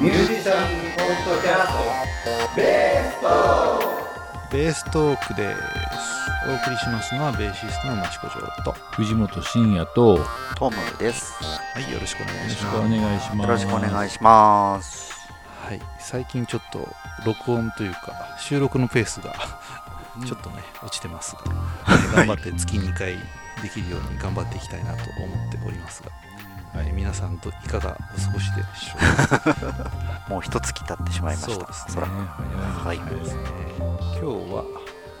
ミュージシャンポッドキャストベーストベーストークですお送りしますのはベーシストの町子城と藤本慎也とよトムです。はいよろしくお願いろしくおします願いしますよろしくお願いします。はい最近ちょっと録音というか収録のペースがちょっとね落ちてますが、頑張って月2回できるように頑張っていきたいなと思っておりますが、はい、皆さんといかがお過ごしでしょうか？もう一月経ってしまいました。そうですね。はい。今日は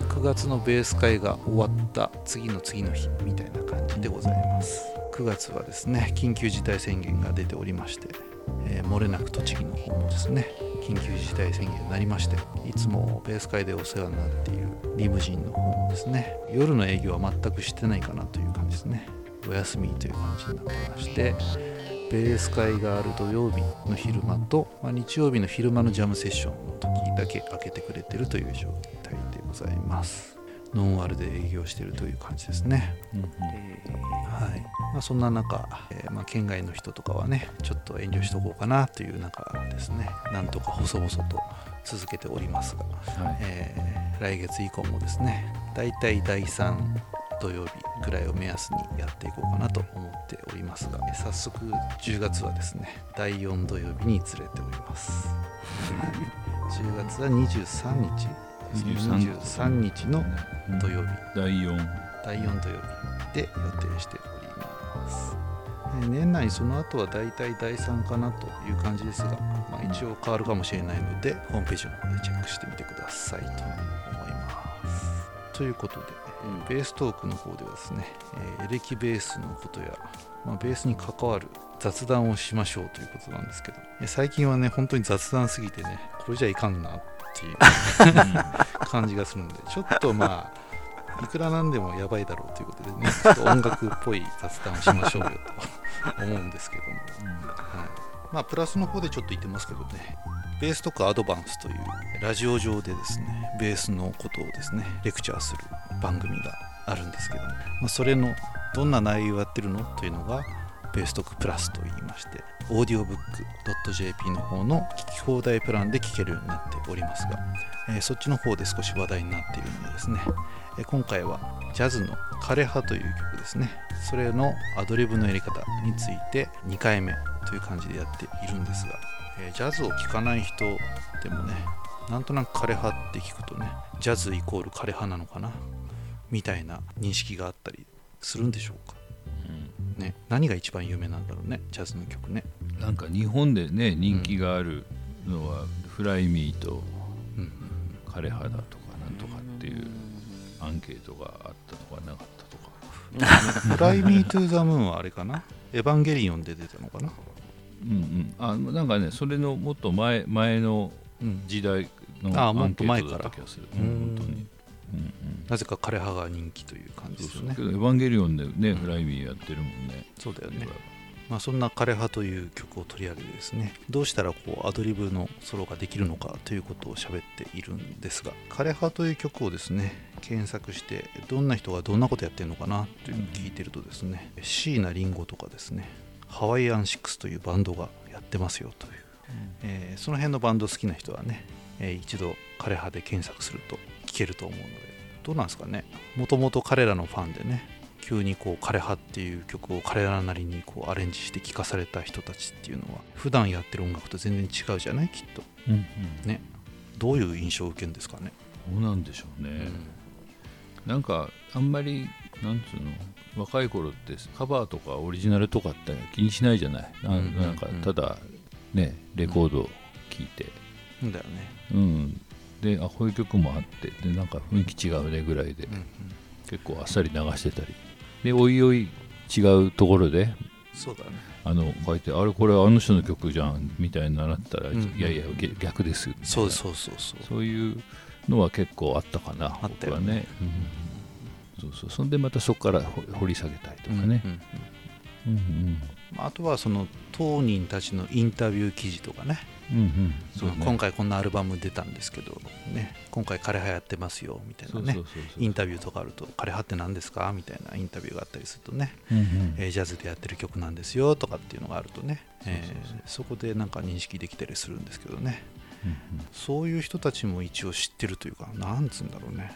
9月のベース会が終わった次の次の日みたいな感じでございます。9月はですね緊急事態宣言が出ておりまして、えー漏れなく栃木の方もですね緊急事態宣言になりましていつもベース会でお世話になっているリムジンの方もですね夜の営業は全くしてないかなという感じですねお休みという感じになってましてベース会がある土曜日の昼間と、まあ、日曜日の昼間のジャムセッションの時だけ開けてくれてるという状態でございます。ノンアルで営業しているという感じですね。うんうん。はい。まあ、そんな中、えーまあ、県外の人とかはねちょっと遠慮しとこうかなという中ですね。なんとか細々と続けておりますが、はい。えー来月以降もですねだいたい第3土曜日ぐらいを目安にやっていこうかなと思っておりますがえー早速10月はですね第4土曜日にずれております。10月は23日ですね。23 23日の土曜日。第4第4土曜日で予定しております。えー年内その後は大体第3かなという感じですが、まあ、一応変わるかもしれないのでホームページの方でチェックしてみてくださいと思います。ということで、えーベーストークの方ではですね、えーエレキベースのことや、まあ、ベースに関わる雑談をしましょうということなんですけどえー最近はね本当に雑談すぎてねこれじゃいかんなっていう感じがするのでちょっとまあいくらなんでもやばいだろうということでね、ちょっと音楽っぽい雑談をしましょうよと思うんですけども、はい、まあプラスの方でちょっと言ってますけどね、ベースとかアドバンスというラジオ上でですね、ベースのことをですね、レクチャーする番組があるんですけども、まあ、それのどんな内容をやってるのというのが、ベーストックプラスと言いまして、オーディオブック .jp の方の聞き放題プランで聞けるようになっておりますが、えーそっちの方で少し話題になっているのでですね、えー今回はジャズの「枯葉」という曲ですね。それのアドリブのやり方について2回目という感じでやっているんですが、えージャズを聴かない人でもねなんとなく枯葉って聞くとねジャズイコール枯葉なのかな。みたいな認識があったりするんでしょうか？ね。何が一番有名なんだろうね？ジャズの曲ね。なんか日本でね人気があるのは、フライミーとうん。枯葉だとかなんとかっていうアンケートがあったとかなかったとか。フライミートゥーザムーンはあれかな？エヴァンゲリオンで出たのかな？うんうん。あなんかねそれのもっと前前のうん。時代のあもっアンケートと前からだった気がする。うんうん。本当に。うんうんなぜか枯葉が人気という感じですよね。エヴァンゲリオンでね、フライミーやってるもんね。そうだよね。まあ、そんな「枯葉」という曲を取り上げてですね。どうしたらこうアドリブのソロができるのかということを喋っているんですが「枯葉」という曲をですね検索してどんな人がどんなことやってるのかなというのを聞いてるとですね、椎名林檎とかですねハワイアンシックスというバンドがやってますよという、えーその辺のバンド好きな人はね、えー一度枯葉で検索すると聞けると思うので。どうなんですかね。もともと彼らのファンでね急にこう「枯葉」っていう曲を彼らなりにこうアレンジして聴かされた人たちっていうのは普段やってる音楽と全然違うじゃない？きっと。うんうん。ね。どういう印象を受けるんですかね、どうなんでしょうね、なんかあんまりなんつうの？若い頃ってカバーとかオリジナルとかって気にしないじゃない？なうんなんかただねレコードを聴いて。うん。だよね、うんであこういう曲もあってでなんか雰囲気違うねぐらいでうんうん、結構あっさり流してたり。でおいおい違うところでそうだね。あの書いてあれこれあの人の曲じゃんみたいになったら、うんいやいやげ逆ですみたいな。そうそうそうそう。そういうのは結構あったかなあったよ僕はね、うん。そうそう。そんでまたそこからほ掘り下げたりとかね、うんうん。うんうん。まああとはその当人たちのインタビュー記事とかね。うんうん。そうね。今回こんなアルバム出たんですけど、ね、今回枯葉やってますよみたいなね。インタビューとかあると枯葉って何ですか？みたいなインタビューがあったりするとね、うんうん。えージャズでやってる曲なんですよとかっていうのがあるとね。そこでなんか認識できたりするんですけどね。うんそういう人たちも一応知ってるというかなんつうんだろうね。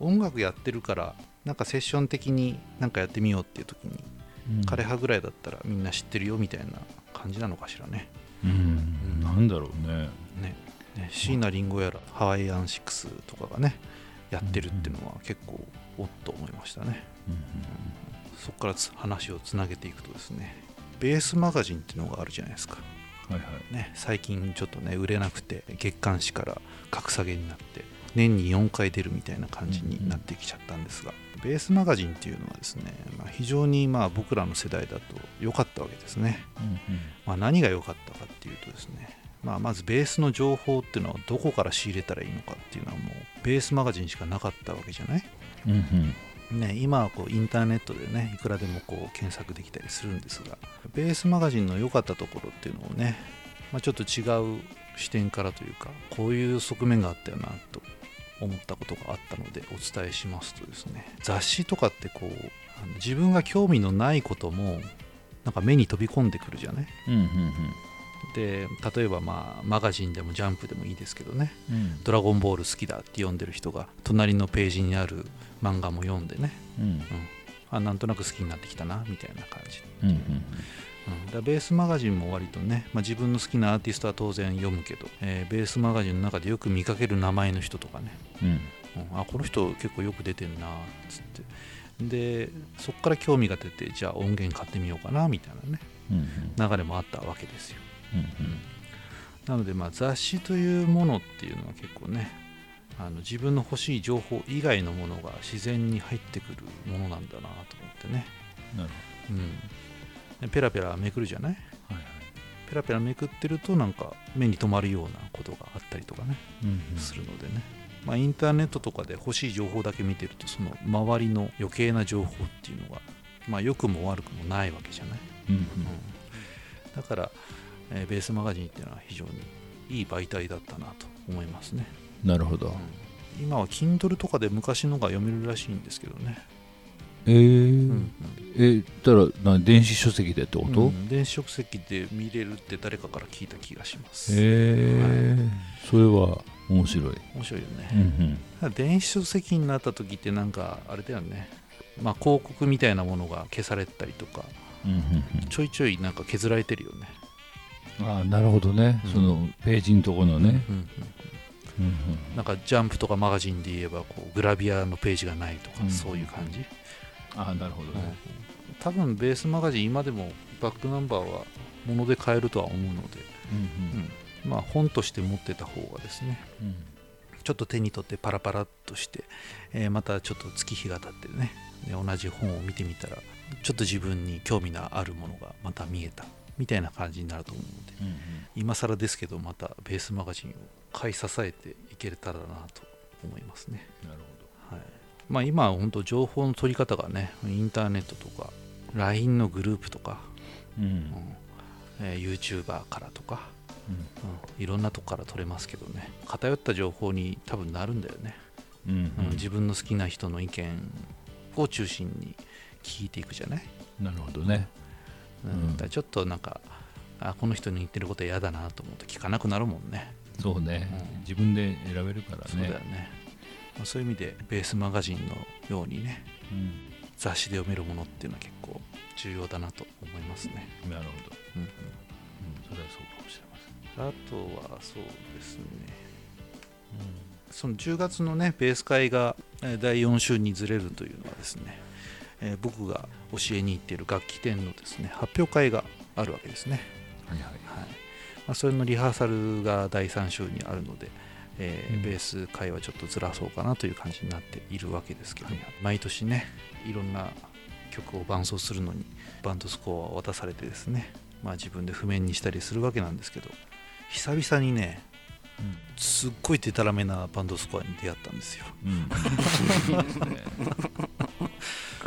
音楽やってるからなんかセッション的になんかやってみようっていう時にうん枯葉ぐらいだったらみんな知ってるよみたいな感じなのかしらね。うん。なんだろうね。ね。ね椎名林檎やらハワイアンシックスとかがねやってるっていうのは結構おっと思いましたね。うんそこからつ話をつなげていくとですねベースマガジンっていうのがあるじゃないですか。うんはいはい。ね、最近ちょっとね売れなくて月刊誌から格下げになって年に4回出るみたいな感じになってきちゃったんですが、ベースマガジンっていうのはですね、まあ、非常にまあ僕らの世代だと良かったわけですね、うんうん。まあ、何が良かったかっていうとですね、まあ、まずベースの情報っていうのはどこから仕入れたらいいのかっていうのはもうベースマガジンしかなかったわけじゃない？うんうん。ね、今はこうインターネットでねいくらでもこう検索できたりするんですがベースマガジンの良かったところっていうのをね、まあ、ちょっと違う視点からというかこういう側面があったよなと思ったことがあったのでお伝えしますとですね雑誌とかってこう自分が興味のないこともなんか目に飛び込んでくるじゃない？うんうんで例えばまあマガジンでもジャンプでもいいですけどね。うん「ドラゴンボール好きだ」って読んでる人が隣のページにある漫画も読んでね。うん。あなんとなく好きになってきたなみたいな感じ、うんうんうん、だベースマガジンも割とね、まあ、自分の好きなアーティストは当然読むけど、えーベースマガジンの中でよく見かける名前の人とかね、うん。うん、あこの人結構よく出てんなっつって。でそこから興味が出てじゃあ音源買ってみようかなみたいなね。うん流れもあったわけですよ。うんなのでまあ雑誌というものっていうのは結構ねあの自分の欲しい情報以外のものが自然に入ってくるものなんだなと思ってね、なるうん、でペラペラめくるじゃない？はいはい。ペラペラめくってるとなんか目に留まるようなことがあったりとかね、うんうん。するのでね、まあ、インターネットとかで欲しい情報だけ見てるとその周りの余計な情報っていうのがまあ良くも悪くもないわけじゃない、うんうん。だから、えーベースマガジンっていうのは非常にいい媒体だったなと思いますね、うんなるほど。うん。今は Kindle とかで昔のが読めるらしいんですけどね、えうんーえたらな電子書籍でってこと？うん電子書籍で見れるって誰かから聞いた気がします、へえそれは面白い。面白いよね、うんうん。電子書籍になった時ってなんかあれだよね。まあ広告みたいなものが消されたりとか。うんうんちょいちょいなんか削られてるよね、うんああなるほどね。うん。そのページのところのね。うんうんうん。うんなんかジャンプとかマガジンで言えばこうグラビアのページがないとか、うん。そういう感じ、ああなるほどね。多分ベースマガジン今でもバックナンバーは物で買えるとは思うので、うんうん。まあ本として持ってた方がですね。うん。ちょっと手に取ってパラパラっとして、えーまたちょっと月日が経ってね。で同じ本を見てみたらちょっと自分に興味のあるものがまた見えた。みたいな感じになると思うので。うん今更ですけどまたベースマガジンを買い支えていけたらなと思いますね、なるはいまあ、今は本当情報の取り方がねインターネットとか LINE のグループとか、うん。うん。えー YouTuber からとか、うん、いろんなとこから取れますけどね。偏った情報に多分なるんだよね、うん。うん。うん。自分の好きな人の意見を中心に聞いていくじゃない、なるほどね。うん。うん。だちょっとなんかあこの人に言ってること嫌だなと思うと聞かなくなるもんね。そうね。うん。自分で選べるからそうだよねね、まあ、そういう意味でベースマガジンのようにねうん。雑誌で読めるものっていうのは結構重要だなと思いますね、なるほど。うんうん。それはそうかもしれませんあとはそうですね。その10月のねベース会がえー第4週にずれるというのはですね、えー僕が教えに行っている楽器店のですね発表会があるわけですね、はいはい。はい。まあ、それのリハーサルが第3週にあるので、えーうん。ベース会はちょっとずらそうかなという感じになっているわけですけど、毎年ねいろんな曲を伴奏するのにバンドスコアを渡されてですね、まあ、自分で譜面にしたりするわけなんですけど久々にねすっごいデタラメなバンドスコアに出会ったんですよ。うん。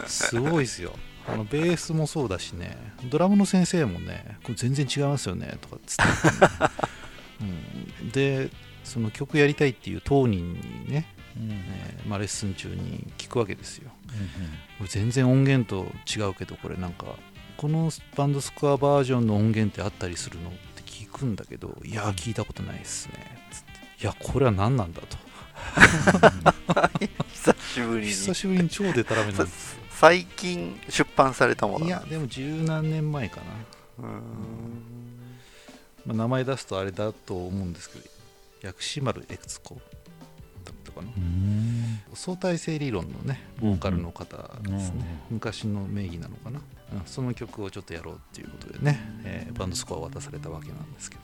すごいですよ。あのベースもそうだしねドラムの先生もねこれ全然違いますよねとかっつって、うん、でその曲やりたいっていう当人にね、えーまあ、レッスン中に聞くわけですよ。これ全然音源と違うけどこれなんかこのバンドスコアバージョンの音源ってあったりするのって聞くんだけどいやー聞いたことないっすね。つって。いやこれは何なんだと。久しぶりに。久しぶりに超デタラメなんです。最近出版されたものいやでも十何年前かな、うーん。まあ、名前出すとあれだと思うんですけど薬師丸悦子だったかな。うん。相対性理論のねボーカルの方ですね、うん昔の名義なのかな、うん、その曲をちょっとやろうっていうことでね、えーバンドスコアを渡されたわけなんですけど。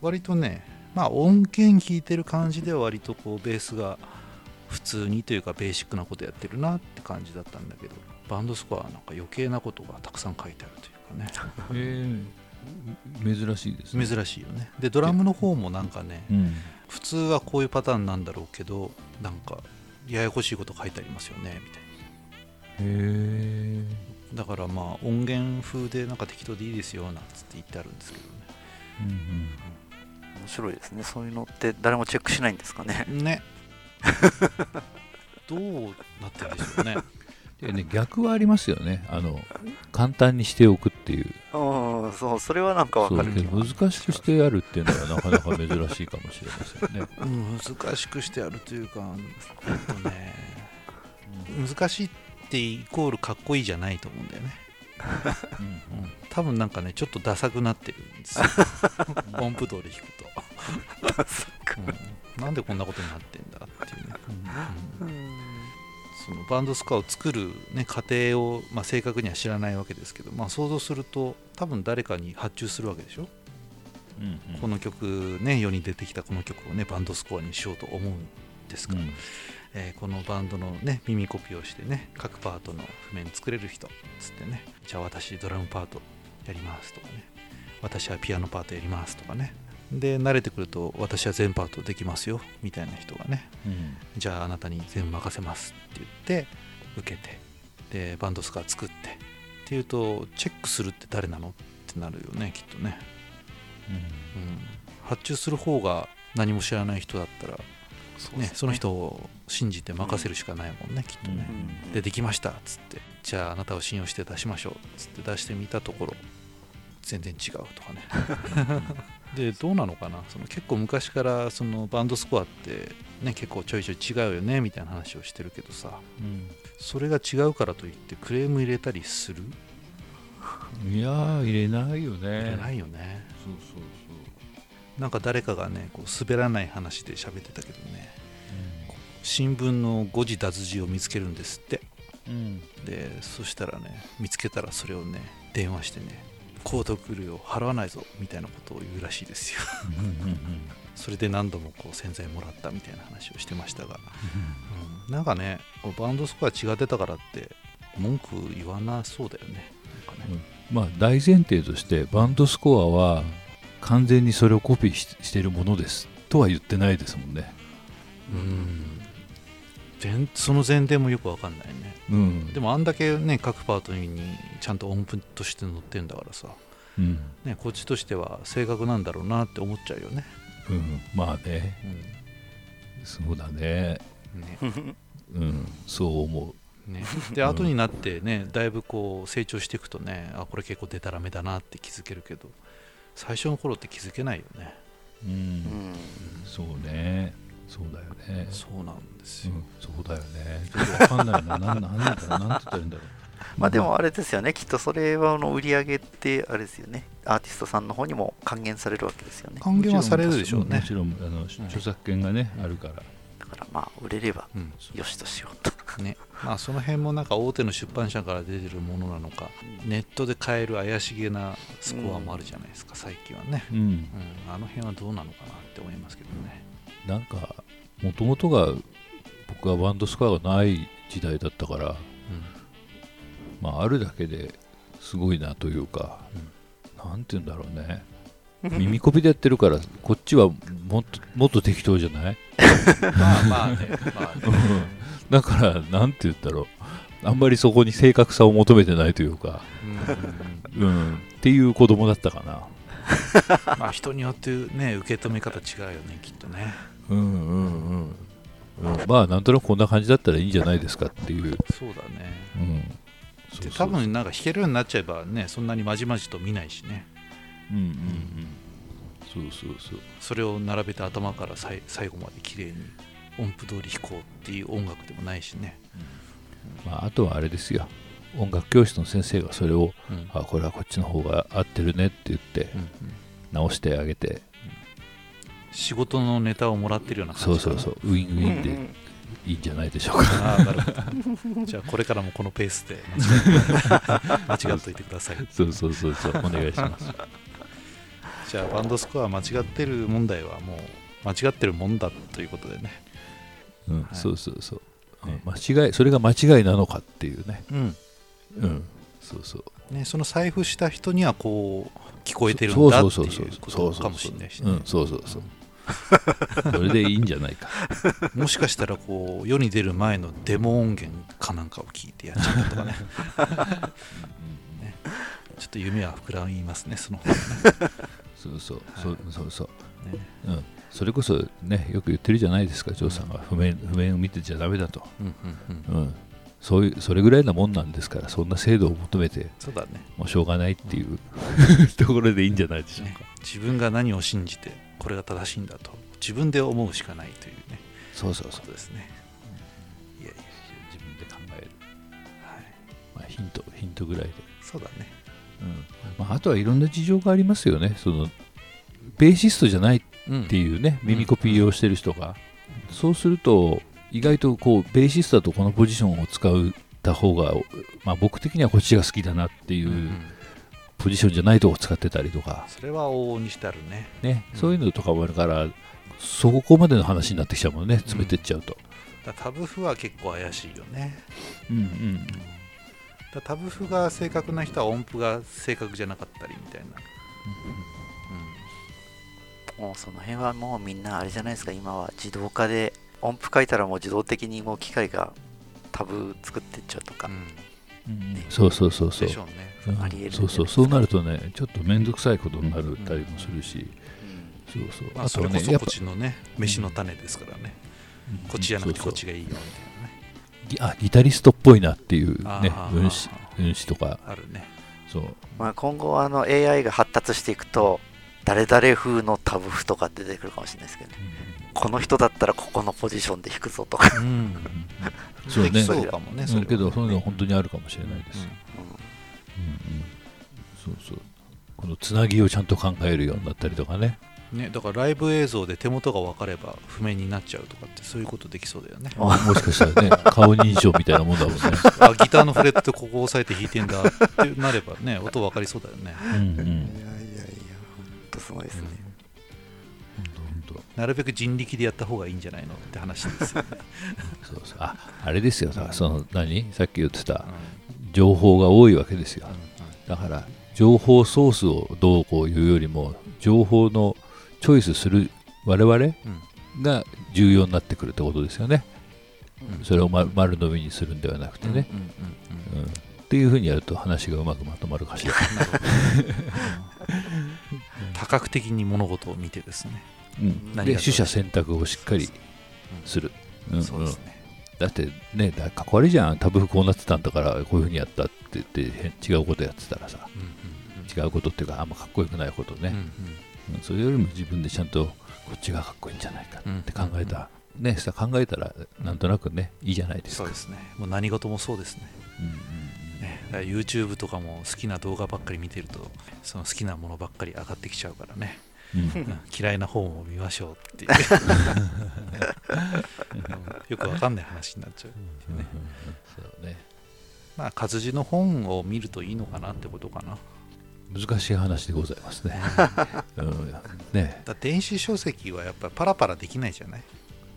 割とねまあ音源聴いてる感じでは割とこうベースが普通にというかベーシックなことやってるなって感じだったんだけどバンドスコアはなんか余計なことがたくさん書いてあるというかね。えー珍しいですね。珍しいよね。でドラムの方もなんかねうん。普通はこういうパターンなんだろうけどなんかややこしいこと書いてありますよねみたいへえなだからまあ音源風でなんか適当でいいですよなんつって言ってあるんですけ面白いですね。そういうのって誰もチェックしないんですかね。どね。ね どうなってるんでしょうね。でね逆はありますよね。あの簡単にしておくっていううんそうそれはなんかわかる気が。難しくしてやるっていうのはなかなか珍しいかもしれませんね。うん難しくしてあるというかえっとね 難しいってイコールかっこいいじゃないと思うんだよね、うん、多分なんかねちょっとダサくなってるんですよ。音符通り弾くと、うん。なんでこんなことになってんだっていうね、うんそのバンドスコアを作る、ね、過程を、まあ、正確には知らないわけですけど、まあ、想像すると多分誰かに発注するわけでしょ、うんうん。この曲ね世に出てきたこの曲をねバンドスコアにしようと思うんですから、えーこのバンドのね耳コピーをしてね各パートの譜面作れる人つってねじゃあ私ドラムパートやりますとかね私はピアノパートやりますとかねで慣れてくると私は全パートできますよみたいな人がねうん。じゃああなたに全部任せますって言って受けてでバンドスコア作ってっていうとチェックするって誰なのってなるよねきっとね、うん、発注する方が何も知らない人だったらそうですねその人を信じて任せるしかないもんね、きっとね、うん。でできましたっつってじゃああなたを信用して出しましょうっつって出してみたところ全然違うとかね。でどうなのかな。その結構昔からそのバンドスコアってね結構ちょいちょい違うよねみたいな話をしてるけどさ。うん。それが違うからといってクレーム入れたりする？いやー入れないよね。入れないよね。そうそうなんか誰かがねこう滑らない話で喋ってたけどね。そ新聞の誤字脱字を見つけるんですって。ううん。でそしたらね見つけたらそれをね電話してね購読料払わないぞみたいなことを言うらしいですよ。うんうんうんそれで何度もこう洗剤もらったみたいな話をしてましたが、うん、なんかねバンドスコア違ってたからって文句言わなそうだよね。なんかね。まあ大前提としてバンドスコアは完全にそれをコピーししているものですとは言ってないですもんね。うん全その前提もよくわかんないね。うん。でもあんだけね各パートにちゃんと音符として載ってんだからさ、うん、ね、こっちとしては正確なんだろうなって思っちゃうよね、うん、まあね。うそうだね。んね。うん。そう思ね、で後になってねだいぶこう成長していくとねあこれ結構デタラメだなって気づけるけど最初の頃って気づけないよね。う、うん。うん。そうねそうだよね。そうなんですよ、うん、そうだよね。ちょっとわかんないななんなんだろうなんて言ったらいいんだろう。まあでもあれですよね。きっとそれはあの売り上げってあれですよね。アーティストさんの方にも還元されるわけですよね。還元はされるでしょうねもちろんあの著作権がね、あるから。だからまあ売れればうん。よしとしようと。ね。まあその辺もなんか大手の出版社から出てるものなのかネットで買える怪しげなスコアもあるじゃないですか、最近はね、うん。うん、あの辺はどうなのかなって思いますけどねなんかもともとが僕はバンドスコアがない時代だったから、まあ、あるだけですごいなというか、なんて言うんだろうね。耳コピでやってるからこっちはもっともっと適当じゃない？まあまあね。まあね。だからなんて言ったろう。あんまりそこに正確さを求めてないというか、うんうんうん。うん、っていう子供だったかな。まあ人によってね受け止め方違うよねきっとね。うんうんうん。うん、まあなんとなくこんな感じだったらいいんじゃないですかっていう、そうだね。うん、そうそうで多分なんか弾けるようになっちゃえばねそんなにまじまじと見ないしね。うんうんうんそうそうそう。それを並べて頭からさい最後まで綺麗に音符通り弾こうっていう音楽でもないしね、まあ、あとはあれですよ音楽教室の先生がそれをうんあこれはこっちの方が合ってるねって言ってうんうん。直してあげて。仕事のネタをもらってるような感そうじかな。そうそうウィンウィンでいいんじゃないでしょうか。ああなるほど。じゃあこれからもこのペースで。間違っといてください。そうそうそうそう。お願いします。じゃあバンドスコア間違ってる問題はもう間違ってるもんだということでね。うん、はい。そうそうそう、うんね間違いそれが間違いなのかっていうね。うんうん。そうそう。ねその財布した人にはこう聞こえてるそうんだってそうそういうこそうとかもしれないしね。うんそうそうそう。それでいいんじゃないか。もしかしたらこう世に出る前のデモ音源かなんかを聞いてやっちゃったとかね。ね。ちょっと夢は膨らみますねそのね。そうそう、はい。そうそうそう。ね。うん、それこそねよく言ってるじゃないですかジョーさんが。譜面譜面を見てちゃダメだと、うんうんうん。うん、そういうそれぐらいなもんなんですからそんな精度を求めてそうだね。もうしょうがないっていう ところでいいんじゃないでしょうね。か、自分が何を信じてこれが正しいんだと自分で思うしかないというね。そうそうそう。ですね。いやいや。自分で考える、はい。まあ、ヒントヒントぐらいで、そうだね。うん。まあ、あとはいろんな事情がありますよね。そのベーシストじゃないうんっていうね耳コピーをしてる人が、そうすると意外とこうベーシストだとこのポジションを使った方が、まあ、僕的にはこっちが好きだなっていう、うんうん。ポジションじゃないとこ使ってたりとか、それは往々にしてあるね。ね。うん。そういうのとかもあるからそこまでの話になってきちゃうもんね。詰めてっちゃうと、だからタブ譜は結構怪しいよね。うんうんだタブ譜が正確な人は音符が正確じゃなかったりみたいな、もうその辺はもうみんなあれじゃないですか。今は自動化で音符書いたらもう自動的にもう機械がタブ作ってっちゃうとか、うん。うんそうそうそうそう。ね。うん。ありえるそうそう。そうなるとねちょっと面倒くさいことになるたりもするし、うん。そうそう。まあ、あそれこそとはねやっぱこっちのね飯の種ですからね、こっちじゃなくてこっちがいいよみたいなね。ギあギタリストっぽいなっていうあねー運指運指とか。あるね。そう。まあ、今後あの AI が発達していくと誰々風のタブ譜とか出てくるかもしれないですけどねこの人だったらここのポジションで弾くぞとか、うん。そうね。そうかもねそれはうんけどそういうの本当にあるかもしれないです、うん。うん。うん。そうそう。このつなぎをちゃんと考えるようになったりとかね。ね、だからライブ映像で手元が分かれば譜面になっちゃうとかってそういうことできそうだよね。あもしかしたらね 顔認証みたいなもんだもんね、あギターのフレットここ押さえて弾いてんだってなればね音分かりそうだよね。うんうん。いやいやいや本当すごいですね、ほんとなるべく人力でやった方がいいんじゃないのって話です そうそう。ああれですよ。さその何？さっき言ってた。うん情報が多いわけですよ。うだから情報ソースをどうこう言うよりも情報のチョイスする我々が重要になってくるってことですよね。うん。それを丸丸飲みにするんではなくてね、うんうんうんうん。っていうふうにやると話がうまくまとまるかしら、多角的に物事を見てですね、うん、で取捨選択をしっかりする、うん。うんそうですね、だってねだかっこ悪いじゃん。多分こうなってたんだからこういうふうにやったって言ってへ違うことやってたらさ。うんうん違うことっていうかあんまかっこよくないことね、うんうん。うんそれよりも自分でちゃんとこっちがかっこいいんじゃないかって考えた、ねさ考えたらなんとなくねいいじゃないですか。そうですね。もう何事もそうですね。うんうんねだから YouTube とかも好きな動画ばっかり見てるとその好きなものばっかり上がってきちゃうからね、うんうんうん嫌いな方も見ましょうっていうよくわかん。ない話になっちゃうっていうねそうねまあ活字の本を見るといいのかなってことかな難しい話でございますね。うん、ねだ電子書籍はやっぱりパラパラできないじゃない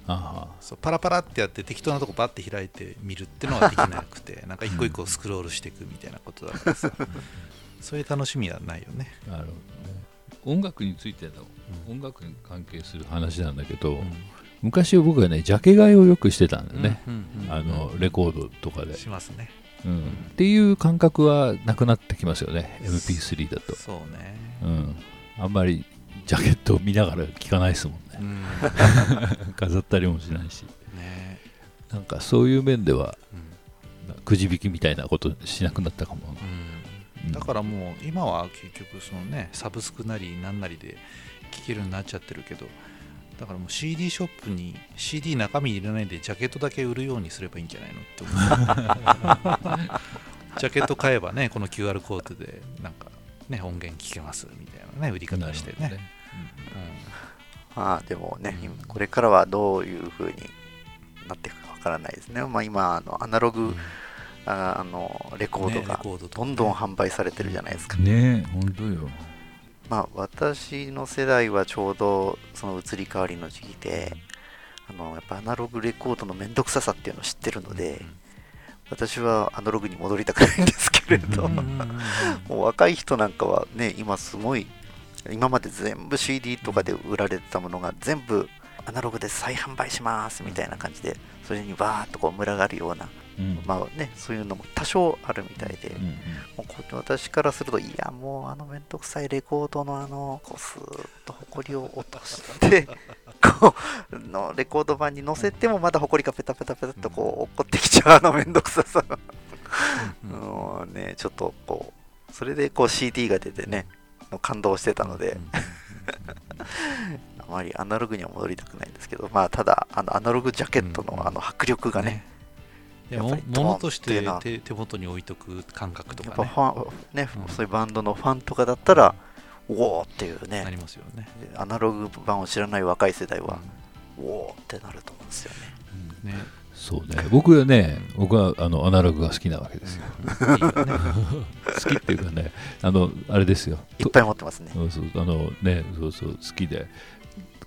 あそうパラパラってやって適当なとこバッて開いて見るってのはできなくてなん。か一個一個スクロールしていくみたいなことだからさそういう楽しみはないよね、なるほどね。音楽についての、音楽に関係する話なんだけど、うん。昔は僕はねジャケ買いをよくしてたんだよね、あのレコードとかで、しますね。うん、っていう感覚はなくなってきますよね。MP3 だと、そうね。うん、あんまりジャケットを見ながら聴かないですもんね。うん。飾ったりもしないし。ね。なんかそういう面ではうん。くじ引きみたいなことしなくなったかも、うんだからもう今は結局そのねサブスクなりなんなりで聴けるようになっちゃってるけどだからもう CD ショップに CD 中身入れないでジャケットだけ売るようにすればいいんじゃないのって思う。ジャケット買えばねこの QR コードでなんかね音源聴けますみたいなね売り方してね。なるまあでもね、うん。今これからはどういう風になっていくかわからないですね。まあ今あのアナログ、うんああのレコードがどんどん販売されてるじゃないですか。ねえ本当よ。まあ私の世代はちょうどその移り変わりの時期で、あのやっぱアナログレコードのめんどくささっていうのを知ってるので、私はアナログに戻りたくないんですけれど、もう若い人なんかはね、今すごい、今まで全部 CD とかで売られてたものが全部アナログで再販売しますみたいな感じで、それにわーっとこう群がるような、うん。まあね、そういうのも多少あるみたいで、うんうん。もうこ私からすると、いや、もうあのめんどくさいレコードのあの、こうスーッとホコリを落として、こう、のレコード盤に乗せてもまだホコリがペタペタペタっとこう落っこってきちゃうあのめんどくささ。うんうん。もうね、ちょっとこう、それでこう CD が出てね、感動してたので、あまりアナログには戻りたくないんですけど、まあ、ただ、あのアナログジャケットのあの迫力がね、いややっぱりものとして手手元に置いとく感覚とやっかねぱファン、ね、うん。そういうバンドのファンとかだったら、おおっていうなね、りますよね。アナログ版を知らない若い世代は、うおおってなると思うんですよね。ん。ね。そうね。僕はね僕はあのアナログが好きなわけですよ。いいよね。好きっていうかねあのあれですよ。いっぱい持ってますね。そうそう。あのねそうそう。好きで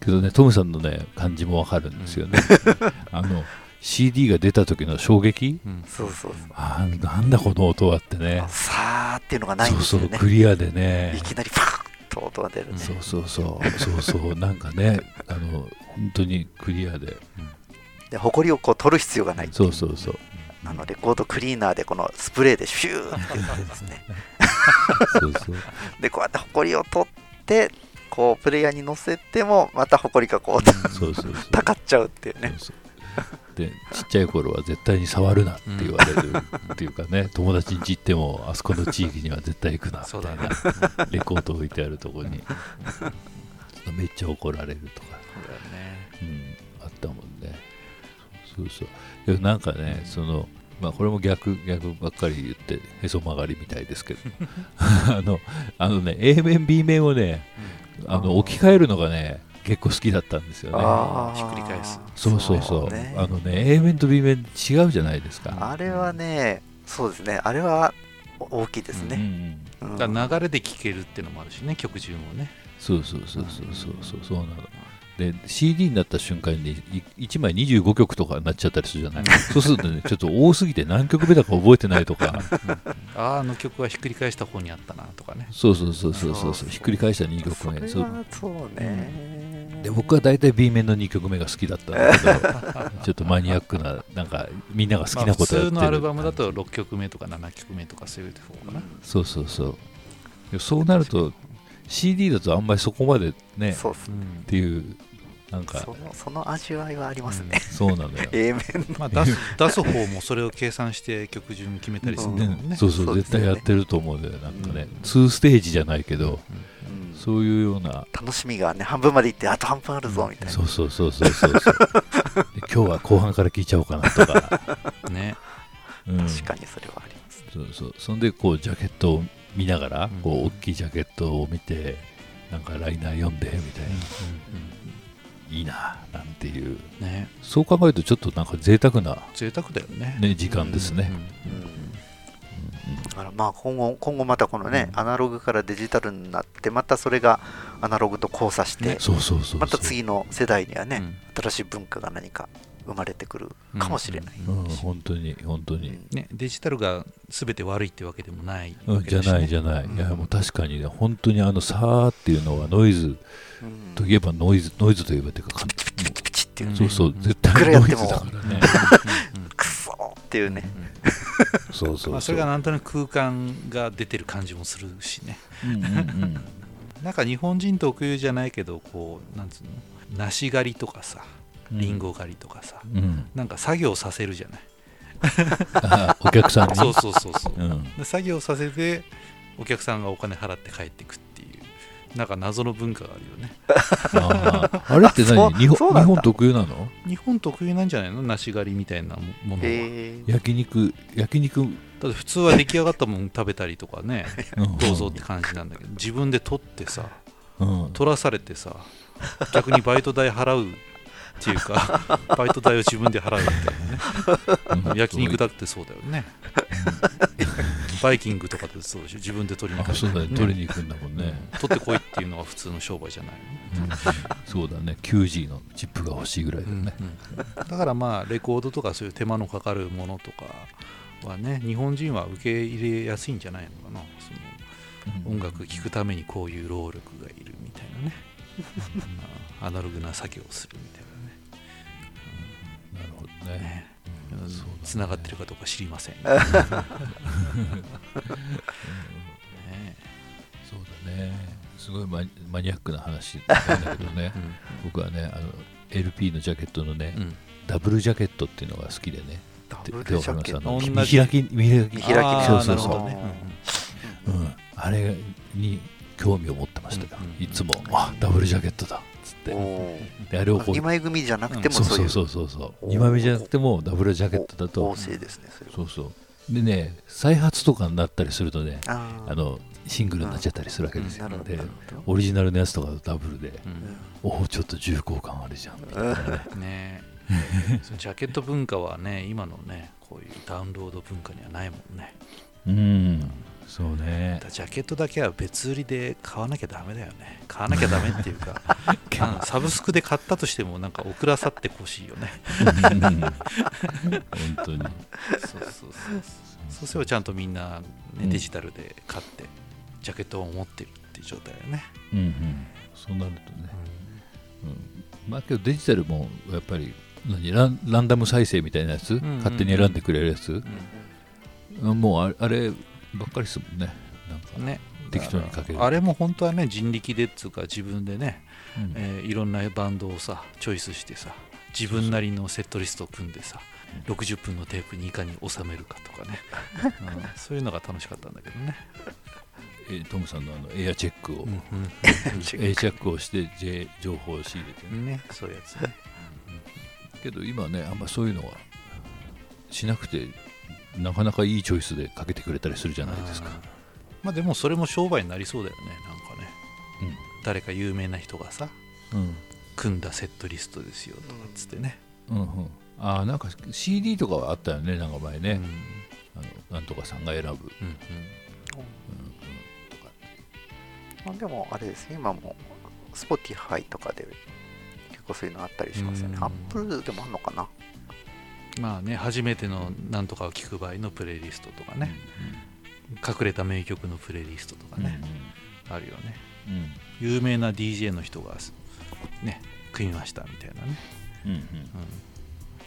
けどねトムさんのね感じもわかるんですよね、あの CD が出た時の衝撃？うん。そうそうそう。あーなんだこの音はってね。さーっていうのがないんそうそうですよね。クリアでね。いきなりパーッと音が出るね。そうそうそう。そうそう。なんかねあの本当にクリアで。で、ほこりをこう取る必要がないそうそうそう。あのレコードクリーナーでこのスプレーでシューってですね。そうそう。で、こうやってホコリを取って、こうプレイヤーに乗せても、またホコリがこう、そうそうたかっちゃうっていうね。そうそう。でちっちゃい頃は絶対に触るなって言われるっていうかね友達に家行ってもあそこの地域には絶対行くなみたいね。なレコード置いてあるところにめっちゃ怒られるとか、そうん、あったもんね。そうそうなんかねそのまあこれも逆逆ばっかり言ってへそ曲がりみたいですけど。あのあのね A 面 B 面をねあの置き換えるのがね結構好きだったんですよね。ひっくり返す。そうそうそう。ね。あのね A 面と B 面違うじゃないですか。あれはね、そうですね、あれは大きいですうんうね。ん。うん。だ流れで聴けるっていうのもあるしね、曲中もね。そうそうそうそうそうそう。そうなので CD になった瞬間に1枚25曲とかになっちゃったりするじゃない。そうするとねちょっと多すぎて何曲目だか覚えてないとか。ああ、あの曲はひっくり返した方にあったなとかね。そうそうそうそうそうそう。ひっくり返した2曲目。そう。はそうね。で僕は大体 B 面の2曲目が好きだったんだけど ちょっとマニアックななんかみんなが好きまあ普なことやってる。通のアルバムだと6曲目とか7曲目とかそういう方かな。そうそうそう。でそうなると CD だとあんまりそこまでねっそうっていうなんか。そのその味わいはありますね。そうなのよ。A 面まあ出す出す方もそれを計算して曲順決めたりするんだもんね。うそうそうね。絶対やってると思うんだよなんかね、うん2ステージじゃないけどうん。そういうような。楽しみがね、半分までいって、あと半分あるぞみたいな。そうそうそうそうそうそうで 今日は後半から聞いちゃおうかなとか、ね。うん、確かにそれはあります。そうそう。そんでこうジャケットを見ながら、うん。こう大きいジャケットを見てなんかライナー読んでみたいな、いいななんていう。ね。そう考えるとちょっとなんか贅沢な、贅沢だよね。ね、時間ですね、うんだからまあ今後、今後またこのね、うん。アナログからデジタルになって、またそれがアナログと交差して、また次の世代にはね、うん。新しい文化が何か生まれてくるかもしれない。うん、本当に本当に、ね、デジタルが全て悪いってわけでもないうんじゃないじゃない、うん。いやもう確かにね本当にあのさーっていうのはノイズ。うん。といえばノイズノイズといえばっていうかかんもピチッっていうね、そうそう絶対ノイズだからね。クソーっていうね、そうそうそう、まあ、それがなんとなく空間が出てる感じもするしね。うんうんうん。なんか日本人特有じゃないけどこうなんつうの？梨狩りとかさりん。ご狩りとかさ、うん。なんか作業させるじゃない？あお客さんに？そうそうそうそう。うん。で作業させてお客さんがお金払って帰ってくっていうなんか謎の文化があるよね。あー。あれって何？日本日本特有なの？日本特有なんじゃないの？梨狩りみたいなものは、えー、焼肉焼肉、だって普通は出来上がったもん食べたりとかねうん。どうぞって感じなんだけど自分で取ってさうん。取らされてさ逆にバイト代払うっていうか バイト代を自分で払うみたいなね。焼肉だってそうだよね。バイキングとかってそうでしょ。自分で取りに行く取りに行くんだもんね、取ってこいっていうのが普通の商売じゃない。うん。そうだね。9G のチップが欲しいぐらいだよね、だからまあレコードとかそういう手間のかかるものとかはね日本人は受け入れやすいんじゃないのかな。その音楽聴くためにこういう労力がいるみたいなね。あアナログな作業をするみたいなるほどね。なね。うん。がってるかどうか知りません、ね。そうだね。すごいマニマニアックな話なんだけどね。僕はねあの LP のジャケットのね、うん。ダブルジャケットっていうのが好きでね。ダでブルジャケット。見開き見開き。見開きそうそうそう。ん、あれに興味を持ってましたよ、うん。いつもあダブルジャケットだ。っつって。あれをこう2枚組じゃなくてもそうそう。いそううそうそうそう。おー。2枚目じゃなくてもダブルジャケットだと。旺盛ですねそれは。そうそう。でね再発とかになったりするとねあのシングルになっちゃったりするわけですよ、でオリジナルのやつとかダブルで、うん。おおちょっと重厚感あるじゃん。みたいなね。ね。そのジャケット文化はね今のねこういうダウンロード文化にはないもんね。うんそうね。ジャケットだけは別売りで買わなきゃダメだよね。買わなきゃダメっていうかあの サブスクで買ったとしてもなんか送らさってほしいよね。うん。本当に。そうそうそうそう。すればちゃんとみんな、ねうん。デジタルで買ってジャケットを持ってるっていう状態だよね、うんうん。そうなるとね、うん、まあけどデジタルもやっぱり何ランランダム再生みたいなやつ、んうん勝手に選んでくれるやつ、うんもうあれあればっかりですもんね。なんか、ね。適当にかける。あれも本当はね人力でっつうか自分でね、うん。えーいろんなバンドをさチョイスしてさ自分なりのセットリストを組んでさ60分のテープにいかに収めるかとかね、うん。そういうのが楽しかったんだけどね、えートムさんのあのエアチェックを、うん エアチェックをして J 情報を仕入れてね、ねそういうやつね。けど今ねあんまそういうのはしなくてなかなかいいチョイスでかけてくれたりするじゃないですか。まあでもそれも商売になりそうだよねなんかね。誰か有名な人がさうん。組んだセットリストですよとかっつってね、うんうん。ああなんか CD とかはあったよねなんか前ね、うん。あのなんとかさんが選ぶ、うんうん。まあでもあれですね今も Spotify とかで結構そういうのあったりしますよね。うん。Apple でもあんのかな？まあね初めてのなんとかを聞く場合のプレイリストとかね、隠れた名曲のプレイリストとかうんね、あるよね。有名な DJ の人がね組みましたみたいなね、うんうん。うん、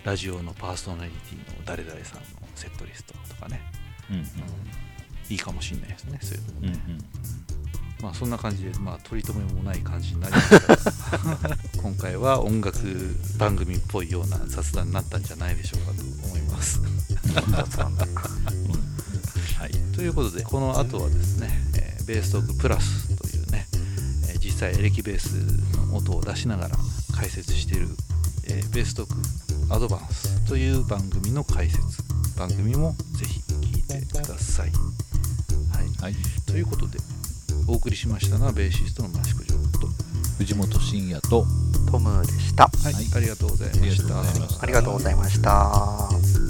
ラジオのパーソナリティの誰々さんのセットリストとかね、うんいいかもしれないですねそういうのもうんうん。ね、まあそんな感じで、まあ、取り留めもない感じになりましたが今回は音楽番組っぽいような雑談になったんじゃないでしょうかと思います。はい、ということでこの後はですね、えーベーストークプラスというね、えー実際エレキベースの音を出しながら解説している、えーベーストークアドバンスという番組の解説。番組もぜひ聞いてください。はい。はい。ということでお送りしましたのはベーシストの益子城と、藤本慎也とトムでしたはいはいありがとうございました。ありがとうございましたありがとうございました